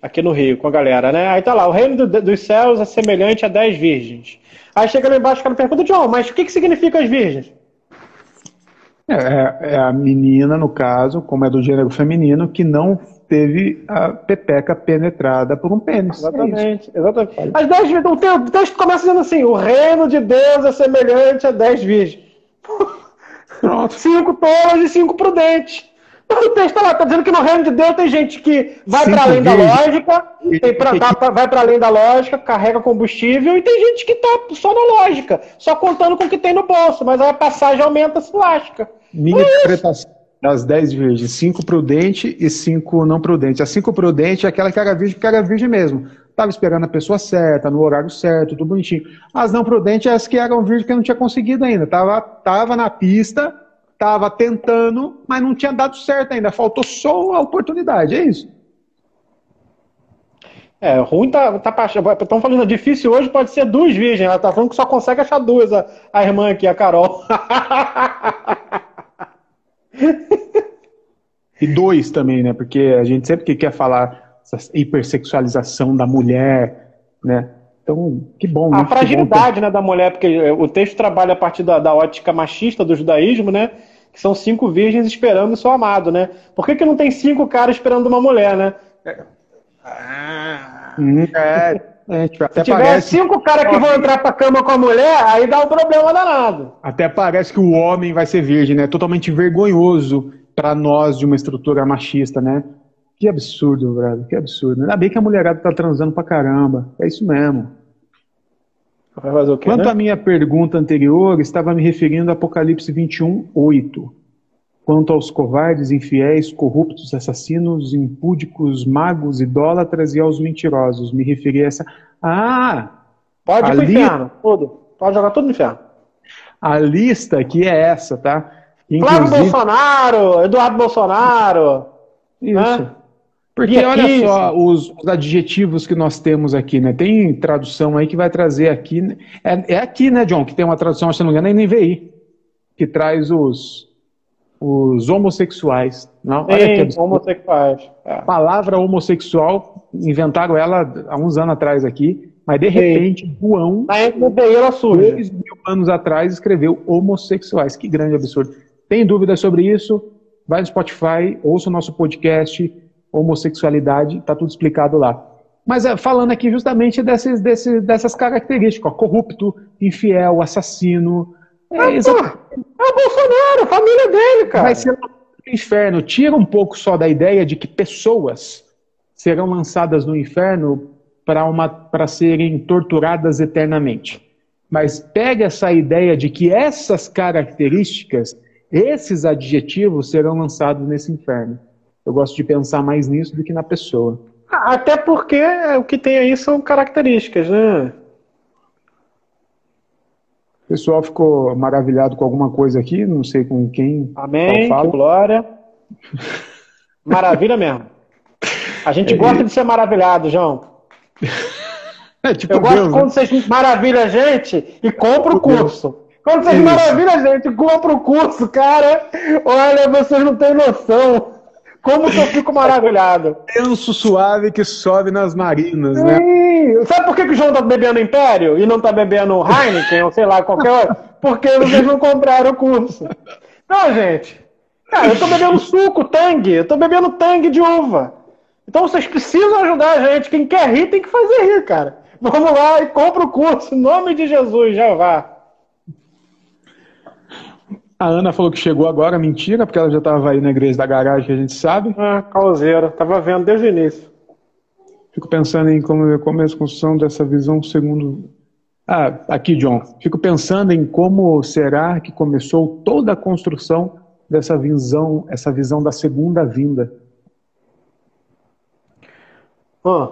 Aqui no Rio, com a galera, né? Aí tá lá, o reino do, dos céus é semelhante a dez virgens. Aí chega lá embaixo o cara pergunta, João, mas o que, que significa as virgens? É, é, é a menina, no caso, como é do gênero feminino, que não teve a pepeca penetrada por um pênis. Exatamente, é exatamente. As dez, o texto começa dizendo assim: o reino de Deus é semelhante a dez virgens. Pronto. Cinco tolas e cinco prudentes. O texto tá lá, tá dizendo que no reino de Deus tem gente que vai para além da lógica, tem pra, tá, vai para além da lógica, carrega combustível, e tem gente que tá só na lógica, só contando com o que tem no bolso, mas a passagem aumenta, se lasca. Minha é interpretação das dez virgens, cinco prudente e cinco não prudente. A cinco prudente é aquela que era virgem, que era virgem mesmo. Estava esperando a pessoa certa, no horário certo, tudo bonitinho. As não prudentes é as que eram virgens que não tinha conseguido ainda. Tava, tava na pista, tava tentando, mas não tinha dado certo ainda. Faltou só a oportunidade, é isso. É, ruim tá, tá Estão falando difícil hoje, pode ser duas virgens. Ela tá falando que só consegue achar duas, a, a irmã aqui, a Carol. e dois também, né? Porque a gente sempre que quer falar essa hipersexualização da mulher, né? Então, que bom. A né? fragilidade bom, né, da mulher, porque o texto trabalha a partir da, da, ótica machista do judaísmo, né? Que são cinco virgens esperando o seu amado, né? Por que, que não tem cinco caras esperando uma mulher, né? Ah, é, é, tipo, Se tiver parece... cinco caras que vão entrar pra cama com a mulher, aí dá um problema danado. Até parece que o homem vai ser virgem, né? Totalmente vergonhoso para nós de uma estrutura machista, né? Que absurdo, brother, que absurdo. Ainda bem que a mulherada tá transando pra caramba. É isso mesmo. Quê, Quanto né? à minha pergunta anterior, estava me referindo a Apocalipse 21, 8. Quanto aos covardes, infiéis, corruptos, assassinos, impúdicos, magos, idólatras e aos mentirosos. Me referi a essa. Ah! Pode ir pro inferno, tudo. Pode jogar tudo no inferno. A lista aqui é essa, tá? Inclusive... Flávio Bolsonaro, Eduardo Bolsonaro. Isso. Né? Porque olha só os, os, adjetivos que nós temos aqui, né? Tem tradução aí que vai trazer aqui. É, é aqui, né, John, que tem uma tradução, se não me engano, é NVI, que traz os, os homossexuais. Não, Sim, olha aqui, homossexuais. É. Palavra homossexual, inventaram ela há uns anos atrás aqui, mas de repente, João, ela surge. dois mil anos atrás, escreveu homossexuais. Que grande absurdo. Tem dúvidas sobre isso? Vai no Spotify, ouça o nosso podcast, homossexualidade, está tudo explicado lá. Mas é, falando aqui justamente desses, desses, dessas características, ó, corrupto, infiel, assassino, é, ah, é o Bolsonaro, a família dele, cara. Vai ser um inferno. Tira um pouco só da ideia de que pessoas serão lançadas no inferno para serem torturadas eternamente. Mas pega essa ideia de que essas características, esses adjetivos serão lançados nesse inferno. Eu gosto de pensar mais nisso do que na pessoa. Até porque o que tem aí são características, né? O pessoal ficou maravilhado com alguma coisa aqui, não sei com quem. Amém, que glória. Maravilha mesmo. A gente é, gosta de ser maravilhado, João. É, tipo Eu gosto Deus, quando né? vocês maravilham a gente e compra o curso. Quando vocês maravilham a gente e compra o curso, cara, olha, vocês não têm noção. Como que eu fico maravilhado. Tenso suave que sobe nas marinas, né? Sim. Sabe por que, que o João tá bebendo Império e não tá bebendo Heineken ou sei lá, qualquer outro? Porque vocês não compraram o curso. Não, gente. Cara, eu tô bebendo suco, tangue. Eu tô bebendo tangue de uva. Então vocês precisam ajudar a gente. Quem quer rir tem que fazer rir, cara. Vamos lá e compra o curso. Em nome de Jesus, já vá. A Ana falou que chegou agora, mentira, porque ela já estava aí na igreja da garagem, a gente sabe. Ah, causeira, tava vendo desde o início. Fico pensando em como, como é a construção dessa visão segundo Ah, aqui, John. Fico pensando em como será que começou toda a construção dessa visão, essa visão da segunda vinda. Ah,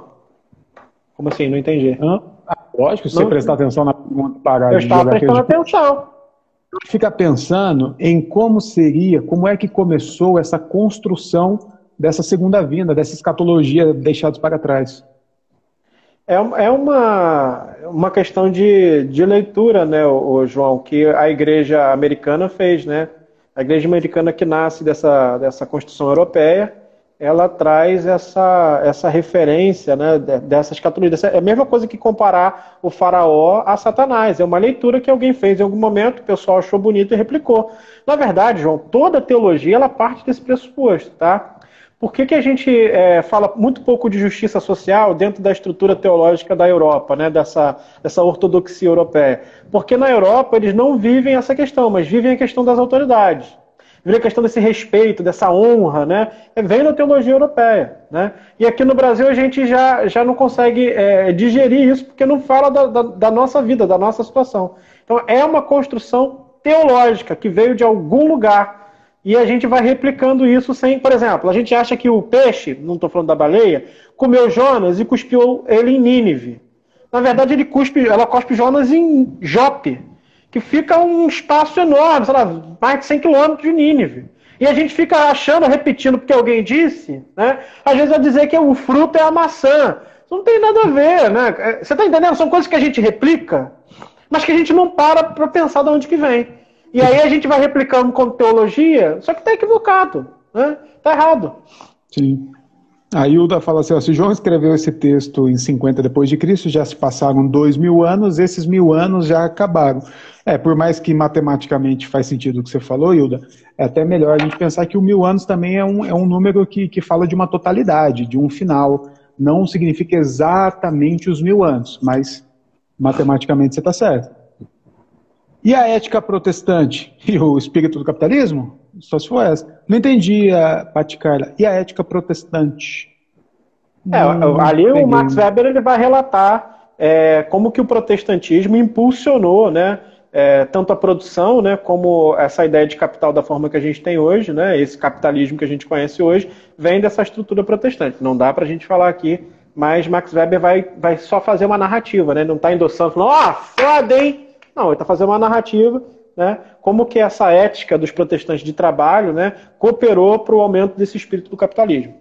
como assim? Não entendi. Ah, lógico, se você prestar atenção na pergunta, parar Eu estava prestando atenção. Fica pensando em como seria, como é que começou essa construção dessa segunda vinda, dessa escatologia deixados para trás. É, é uma, uma questão de, de leitura, né, o, João, que a igreja americana fez, né? A igreja americana que nasce dessa, dessa Constituição Europeia, ela traz essa, essa referência né, dessa escatologia. É a mesma coisa que comparar o faraó a Satanás. É uma leitura que alguém fez em algum momento, o pessoal achou bonito e replicou. Na verdade, João, toda teologia ela parte desse pressuposto, tá? Por que, que a gente é, fala muito pouco de justiça social dentro da estrutura teológica da Europa, né, dessa, dessa ortodoxia europeia? Porque na Europa eles não vivem essa questão, mas vivem a questão das autoridades. Vivem a questão desse respeito, dessa honra, né? É, vem da teologia europeia. Né? E aqui no Brasil a gente já, já não consegue é, digerir isso, porque não fala da, da, da nossa vida, da nossa situação. Então é uma construção teológica que veio de algum lugar e a gente vai replicando isso sem. Por exemplo, a gente acha que o peixe, não estou falando da baleia, comeu Jonas e cuspiu ele em Nínive. Na verdade, ele cuspe, ela cospe Jonas em Jope, que fica um espaço enorme, sei lá, mais de 100 quilômetros de Nínive. E a gente fica achando, repetindo porque alguém disse, né? Às vezes vai dizer que o fruto é a maçã. Isso não tem nada a ver, né? É, você está entendendo? São coisas que a gente replica, mas que a gente não para para pensar de onde que vem. E aí a gente vai replicando com teologia, só que está equivocado, né? Está errado. Sim. A Hilda fala assim: ó, se João escreveu esse texto em 50 depois de Cristo, já se passaram dois mil anos, esses mil anos já acabaram. É, por mais que matematicamente faz sentido o que você falou, Hilda, é até melhor a gente pensar que o mil anos também é um, é um número que, que fala de uma totalidade, de um final. Não significa exatamente os mil anos, mas matematicamente você está certo. E a ética protestante e o espírito do capitalismo? Só se for essa. Não entendi, Pati Carla. E a ética protestante? É, ali o Max Weber ele vai relatar é, como que o protestantismo impulsionou, né, é, tanto a produção, né, como essa ideia de capital da forma que a gente tem hoje, né, esse capitalismo que a gente conhece hoje, vem dessa estrutura protestante. Não dá para a gente falar aqui, mas Max Weber vai, vai só fazer uma narrativa, né, não está endossando, falando, ó, oh, foda, hein? Não, ele está fazendo uma narrativa, né? Como que essa ética dos protestantes de trabalho, né, cooperou para o aumento desse espírito do capitalismo.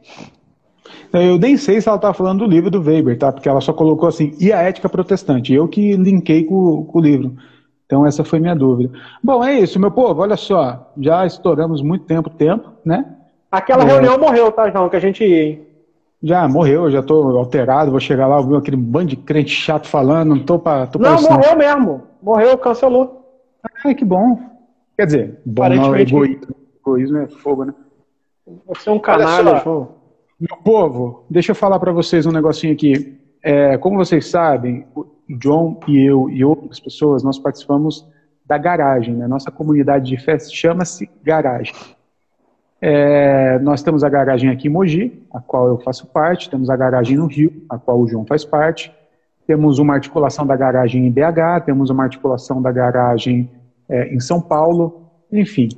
Eu nem sei se ela está falando do livro do Weber, tá? Porque ela só colocou assim, e a ética protestante? Eu que linkei com, com o livro. Então essa foi minha dúvida. Bom, é isso, meu povo. Olha só, já estouramos muito tempo, tempo, né? Aquela é... reunião morreu, tá, João? Que a gente ia, hein? Já morreu, já estou alterado, vou chegar lá, ouvir aquele bando de crente chato falando, não tô para. Não, morreu mesmo. Morreu, cancelou. Ah, que bom. Quer dizer, bom não, egoísmo, egoísmo é fogo, né? Você é um canalha, João. Meu povo, deixa eu falar para vocês um negocinho aqui. É, como vocês sabem, o John e eu e outras pessoas, nós participamos da garagem, né? Nossa comunidade de festa chama-se Garagem. É, nós temos a garagem aqui em Mogi, a qual eu faço parte, temos a garagem no Rio, a qual o João faz parte, temos uma articulação da garagem em BH, temos uma articulação da garagem é, em São Paulo, enfim.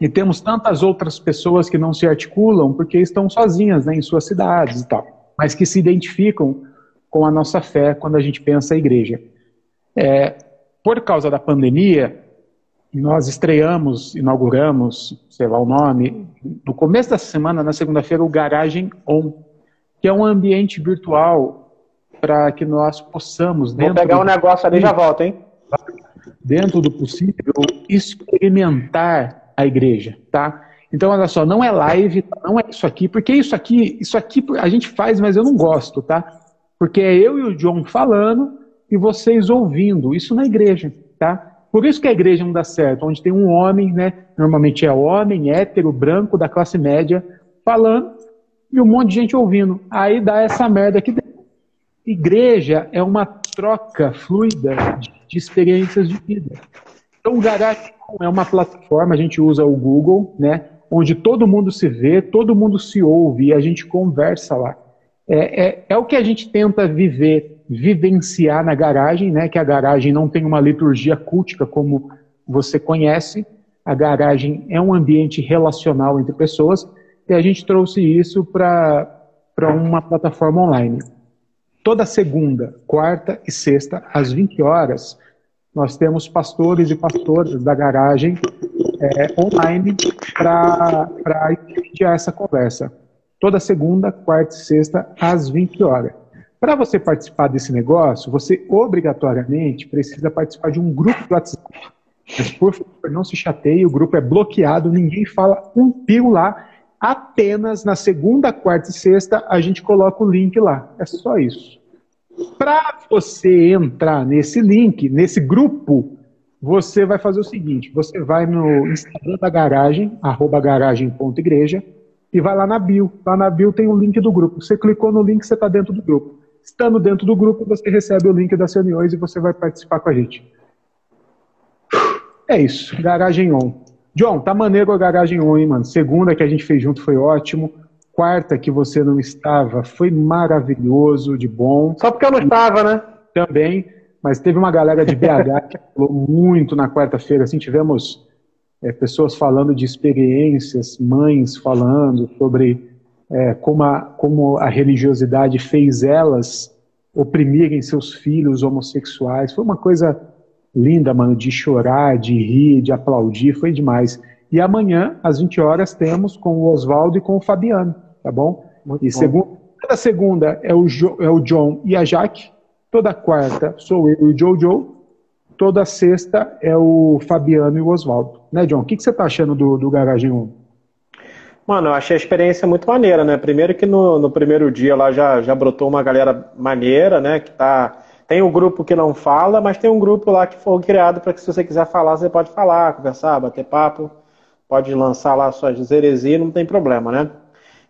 E temos tantas outras pessoas que não se articulam porque estão sozinhas né, em suas cidades e tal, mas que se identificam com a nossa fé quando a gente pensa a igreja. É, por causa da pandemia, nós estreamos, inauguramos, sei lá o nome, no começo da semana, na segunda-feira, o Garagem On, que é um ambiente virtual para que nós possamos. Vou pegar um negócio ali e já volto, hein? Dentro do possível, experimentar a igreja, tá? Então, olha só, não é live, não é isso aqui, porque isso aqui, isso aqui a gente faz, mas eu não gosto, tá? Porque é eu e o John falando e vocês ouvindo. Isso na igreja, tá? Por isso que a igreja não dá certo, onde tem um homem, né? Normalmente é homem, hétero, branco, da classe média, falando e um monte de gente ouvindo. Aí dá essa merda aqui dentro. Igreja é uma troca fluida de, experiências de vida. Então, o Garage é uma plataforma, a gente usa o Google, né? Onde todo mundo se vê, todo mundo se ouve e a gente conversa lá. É, é, é o que a gente tenta viver, vivenciar na garagem, né? Que a garagem não tem uma liturgia cultica como você conhece. A garagem é um ambiente relacional entre pessoas e a gente trouxe isso para uma plataforma online. Toda segunda, quarta e sexta, às 20 horas, nós temos pastores e pastoras da garagem é, online para iniciar essa conversa. Toda segunda, quarta e sexta, às 20 horas. Para você participar desse negócio, você obrigatoriamente precisa participar de um grupo do WhatsApp. Mas, por favor, não se chateie, o grupo é bloqueado, ninguém fala um pio lá. Apenas na segunda, quarta e sexta a gente coloca o link lá. É só isso. Para você entrar nesse link, nesse grupo, você vai fazer o seguinte: você vai no Instagram da garagem, arroba garagem.igreja, e vai lá na bio. Lá na bio tem o link do grupo. Você clicou no link, você está dentro do grupo. Estando dentro do grupo, você recebe o link das reuniões e você vai participar com a gente. É isso, garagem on. John, tá maneiro a garagem on, hein, mano? Segunda que a gente fez junto foi ótimo. Quarta que você não estava foi maravilhoso, de bom. Só porque eu não estava, né? Também, mas teve uma galera de BH que falou muito na quarta-feira. Assim, tivemos é, pessoas falando de experiências, mães falando sobre é, como, a, como a religiosidade fez elas oprimirem seus filhos homossexuais. Foi uma coisa linda, mano, de chorar, de rir, de aplaudir, foi demais. E amanhã, às 20 horas, temos com o Oswaldo e com o Fabiano tá bom? Muito e bom. Segunda, toda segunda é o, jo, é o John e a Jaque, toda quarta sou eu e o Jojo, toda sexta é o Fabiano e o Oswaldo. Né, John? O que, que você tá achando do, do Garagem 1? Mano, eu achei a experiência muito maneira, né? Primeiro que no, no primeiro dia lá já, já brotou uma galera maneira, né? Que tá. Tem um grupo que não fala, mas tem um grupo lá que foi criado para que se você quiser falar, você pode falar, conversar, bater papo, pode lançar lá suas heresias, não tem problema, né?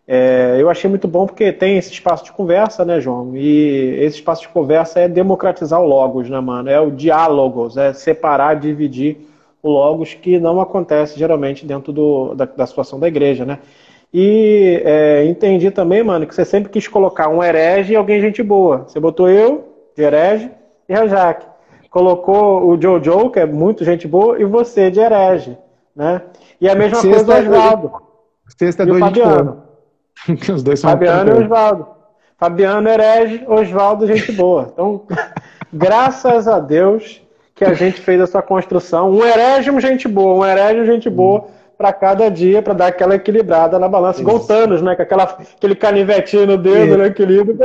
É, eu achei muito bom porque tem esse espaço de conversa, né, João? E esse espaço de conversa é democratizar o Logos, né, mano? É o diálogos, é separar, dividir o Logos, que não acontece geralmente dentro do, da, da situação da igreja, né? E é, entendi também, mano, que você sempre quis colocar um herege e alguém gente boa. Você botou eu, de herege, e a Jaque. Colocou o Jojo, que é muito gente boa, e você, de herege, né? E a mesma Sexta coisa do Oswaldo. Sexta é dois Fabiano. Os dois são Fabiano e Oswaldo. Fabiano herege, Oswaldo gente boa. Então, graças a Deus que a gente fez essa construção. Um herege, um gente boa, um herege, um gente boa para cada dia, para dar aquela equilibrada na balança. Igual Thanos, né? Com aquela, aquele canivetinho no dedo, né? Equilíbrio.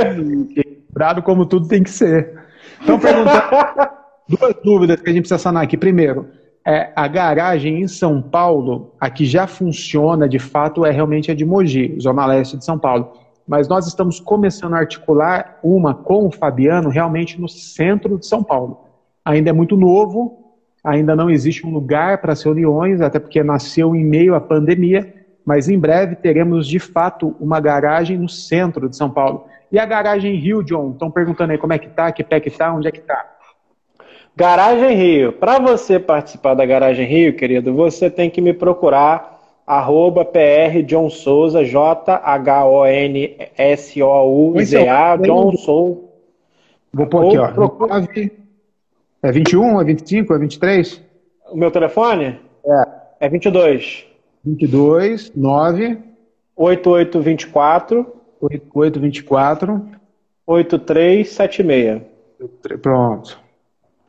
Equilibrado como tudo tem que ser. Então, perguntar duas dúvidas que a gente precisa sanar aqui. Primeiro, é, a garagem em São Paulo, a que já funciona de fato, é realmente a de Mogi, Zona Leste de São Paulo. Mas nós estamos começando a articular uma com o Fabiano realmente no centro de São Paulo. Ainda é muito novo, ainda não existe um lugar para as reuniões, até porque nasceu em meio à pandemia, mas em breve teremos de fato uma garagem no centro de São Paulo. E a garagem Rio, John? Estão perguntando aí como é que tá, que pé que tá, onde é que tá? Garagem Rio. Para você participar da Garagem Rio, querido, você tem que me procurar arroba PR John Souza, J-H-O-N-S-O-U-Z-A, John Souza. Vou pôr aqui, ó. Procura... É 21, é 25, é 23? O meu telefone? É. É 22. 22, 9... 8824... 8824... 8376. Pronto.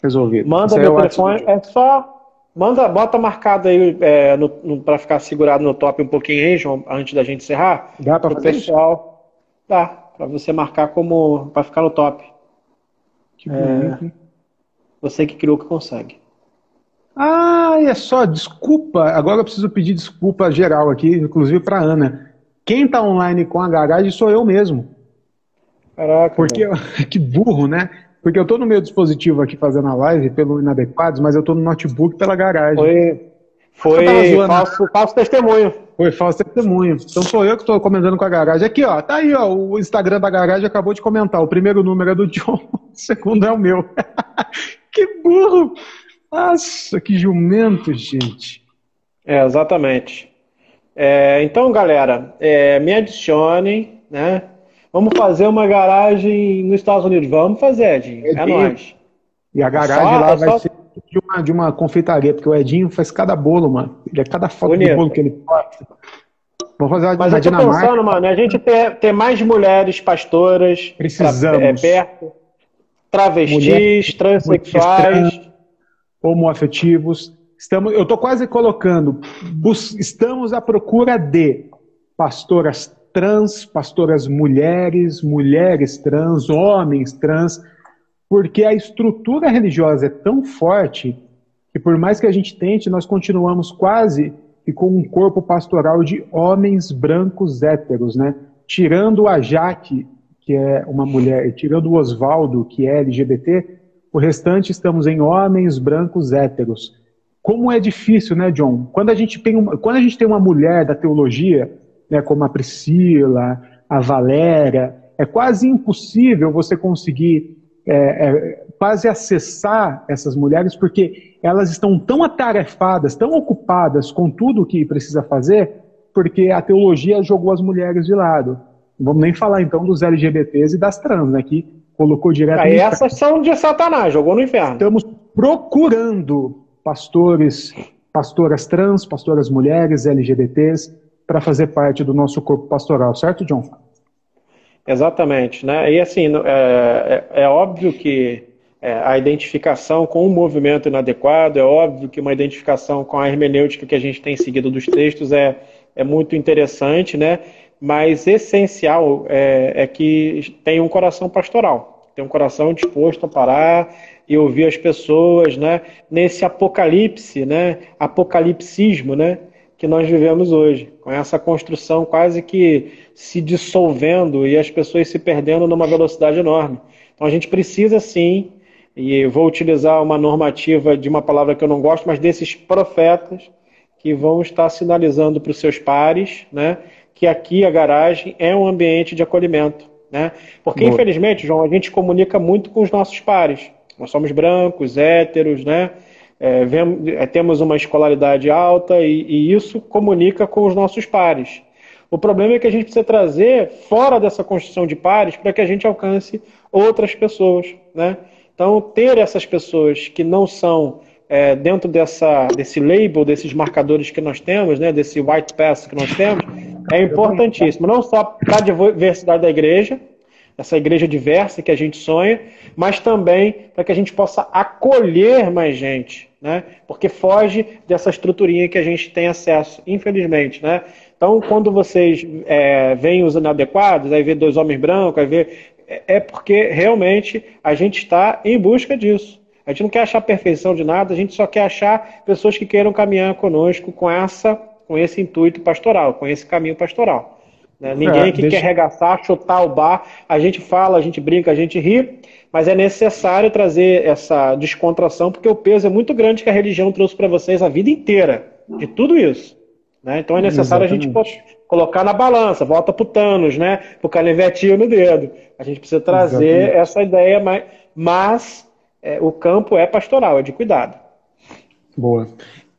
Resolvido. Manda meu é telefone, é só. Manda, bota marcado aí é, para ficar segurado no top um pouquinho aí, João, antes da gente encerrar. Dá para fazer pessoal. Isso? Dá, para você marcar como. para ficar no top. Que bonito. É, você que criou que consegue. Ah, é só, desculpa. Agora eu preciso pedir desculpa geral aqui, inclusive para Ana. Quem está online com a garagem sou eu mesmo. Caraca. Porque, que burro, né? Porque eu estou no meu dispositivo aqui fazendo a live pelo Inadequados, mas eu estou no notebook pela garagem. Foi, foi falso, falso testemunho. Foi falso testemunho. Então sou eu que estou comentando com a garagem. Aqui, ó, tá aí, ó, o Instagram da garagem acabou de comentar. O primeiro número é do John, o segundo é o meu. que burro! Nossa, que jumento, gente. É, exatamente. É, então, galera, é, me adicione, né? Vamos fazer uma garagem nos Estados Unidos. Vamos fazer, Edinho. É, é nóis. E a garagem só, lá é vai só... ser de uma, de uma confeitaria, porque o Edinho faz cada bolo, mano. Ele é cada foto Bonito. de bolo que ele posta. Vamos fazer uma Mas eu tô Dinamarca. pensando, mano, a gente ter, ter mais mulheres pastoras Precisamos. Pra, é, perto, travestis, mulheres, transexuais, homoafetivos. Estamos, eu estou quase colocando, bus, estamos à procura de pastoras trans, pastoras mulheres, mulheres trans, homens trans, porque a estrutura religiosa é tão forte que por mais que a gente tente, nós continuamos quase e com um corpo pastoral de homens brancos héteros, né? Tirando a Jaque, que é uma mulher, tirando o Oswaldo, que é LGBT, o restante estamos em homens brancos héteros. Como é difícil, né, John? Quando a gente tem uma, quando a gente tem uma mulher da teologia, né, como a Priscila, a Valéria, é quase impossível você conseguir é, é, quase acessar essas mulheres, porque elas estão tão atarefadas, tão ocupadas com tudo o que precisa fazer, porque a teologia jogou as mulheres de lado. Vamos nem falar então dos LGBTs e das trans, né, que colocou direto. Aí essas são de Satanás, jogou no inferno. Estamos procurando pastores, pastoras trans, pastoras mulheres, LGBTs, para fazer parte do nosso corpo pastoral, certo, John? Exatamente, né? E assim, é, é, é óbvio que é, a identificação com o movimento inadequado, é óbvio que uma identificação com a hermenêutica que a gente tem seguido dos textos é, é muito interessante, né? Mas essencial é, é que tenha um coração pastoral, tenha um coração disposto a parar e ouvir as pessoas, né? Nesse apocalipse, né? Apocalipsismo, né? Que nós vivemos hoje, com essa construção quase que se dissolvendo e as pessoas se perdendo numa velocidade enorme. Então a gente precisa sim, e vou utilizar uma normativa de uma palavra que eu não gosto, mas desses profetas que vão estar sinalizando para os seus pares, né? Que aqui a garagem é um ambiente de acolhimento, né? Porque infelizmente, João, a gente comunica muito com os nossos pares. Nós somos brancos, héteros, né? É, vemos, é, temos uma escolaridade alta e, e, isso comunica com os nossos pares. O problema é que a gente precisa trazer fora dessa construção de pares para que a gente alcance outras pessoas, né? Então, ter essas pessoas que não são é, dentro dessa, desse label, desses marcadores que nós temos, né, desse white pass que nós temos, é importantíssimo. Não só para a diversidade da igreja, essa igreja diversa que a gente sonha, mas também para que a gente possa acolher mais gente, né? Porque foge dessa estruturinha que a gente tem acesso, infelizmente, né? Então, quando vocês é, veem os inadequados, aí vê dois homens brancos, aí vê, é, é porque realmente a gente está em busca disso. A gente não quer achar a perfeição de nada, a gente só quer achar pessoas que queiram caminhar conosco com essa, com esse intuito pastoral, com esse caminho pastoral. Né? Ninguém é, que deixa... quer arregaçar, chutar o bar. A gente fala, a gente brinca, a gente ri, mas é necessário trazer essa descontração, porque o peso é muito grande que a religião trouxe para vocês a vida inteira, de tudo isso. Né? Então é necessário Exatamente. a gente colocar na balança, volta pro Thanos, né? pro canivetinho no dedo. A gente precisa trazer Exatamente. essa ideia, mas, mas é, o campo é pastoral, é de cuidado. Boa.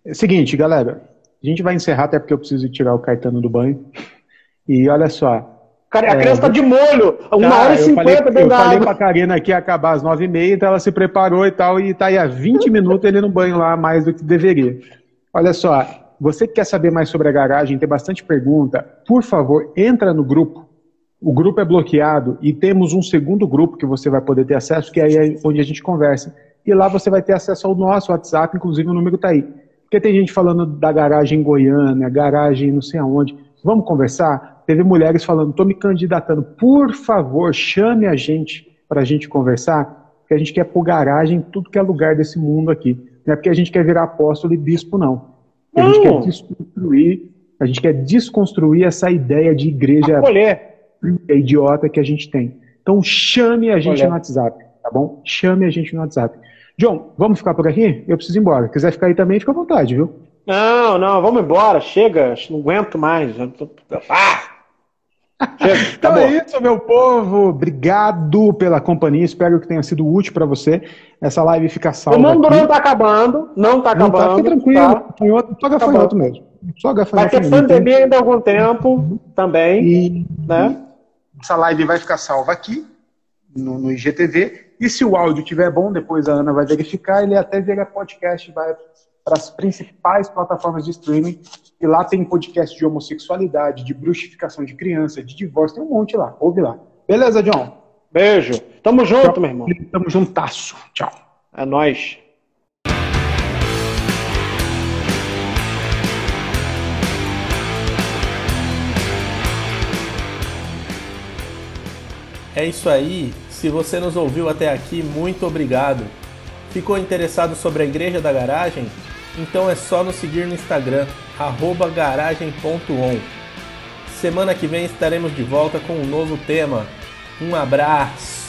É seguinte, galera, a gente vai encerrar até porque eu preciso tirar o Caetano do banho. E olha só. Cara, a é, criança tá de molho, uma tá, hora e cinquenta Eu falei pra Karina que ia acabar às nove e meia, então ela se preparou e tal, e tá aí há 20 minutos ele no banho lá, mais do que deveria. Olha só, você que quer saber mais sobre a garagem, tem bastante pergunta, por favor, entra no grupo. O grupo é bloqueado e temos um segundo grupo que você vai poder ter acesso, que é aí onde a gente conversa. E lá você vai ter acesso ao nosso WhatsApp, inclusive o número tá aí. Porque tem gente falando da garagem em Goiânia, garagem não sei aonde. Vamos conversar? Teve mulheres falando, estou me candidatando, por favor, chame a gente para a gente conversar, porque a gente quer pôr garagem em tudo que é lugar desse mundo aqui. Não é porque a gente quer virar apóstolo e bispo, não. não. A gente quer desconstruir, a gente quer desconstruir essa ideia de igreja idiota que a gente tem. Então chame a gente no WhatsApp, tá bom? Chame a gente no WhatsApp. John, vamos ficar por aqui? Eu preciso ir embora. Se quiser ficar aí também, fica à vontade, viu? Não, não, vamos embora, chega, não aguento mais. Ah! Chega, então é isso, meu povo. Obrigado pela companhia. Espero que tenha sido útil para você. Essa live fica salva. O mundo aqui. não está acabando. Não está acabando. Não tá, fica tranquilo. Tá? Fanhoto, só gafanhoto mesmo. Só gafanhoto. Vai ter pandemia ainda há algum tempo também. E, né? Essa live vai ficar salva aqui, no, no IGTV. E se o áudio estiver bom, depois a Ana vai verificar, ele até vira podcast, vai para as principais plataformas de streaming. E lá tem podcast de homossexualidade, de bruxificação de criança, de divórcio, tem um monte lá. Ouve lá. Beleza, John? Beijo. Tamo junto, meu irmão. Tamo juntasso. Tchau. É nóis. É isso aí. Se você nos ouviu até aqui, muito obrigado. Ficou interessado sobre a Igreja da Garagem? Então é só nos seguir no Instagram, garagem.on. Semana que vem estaremos de volta com um novo tema. Um abraço!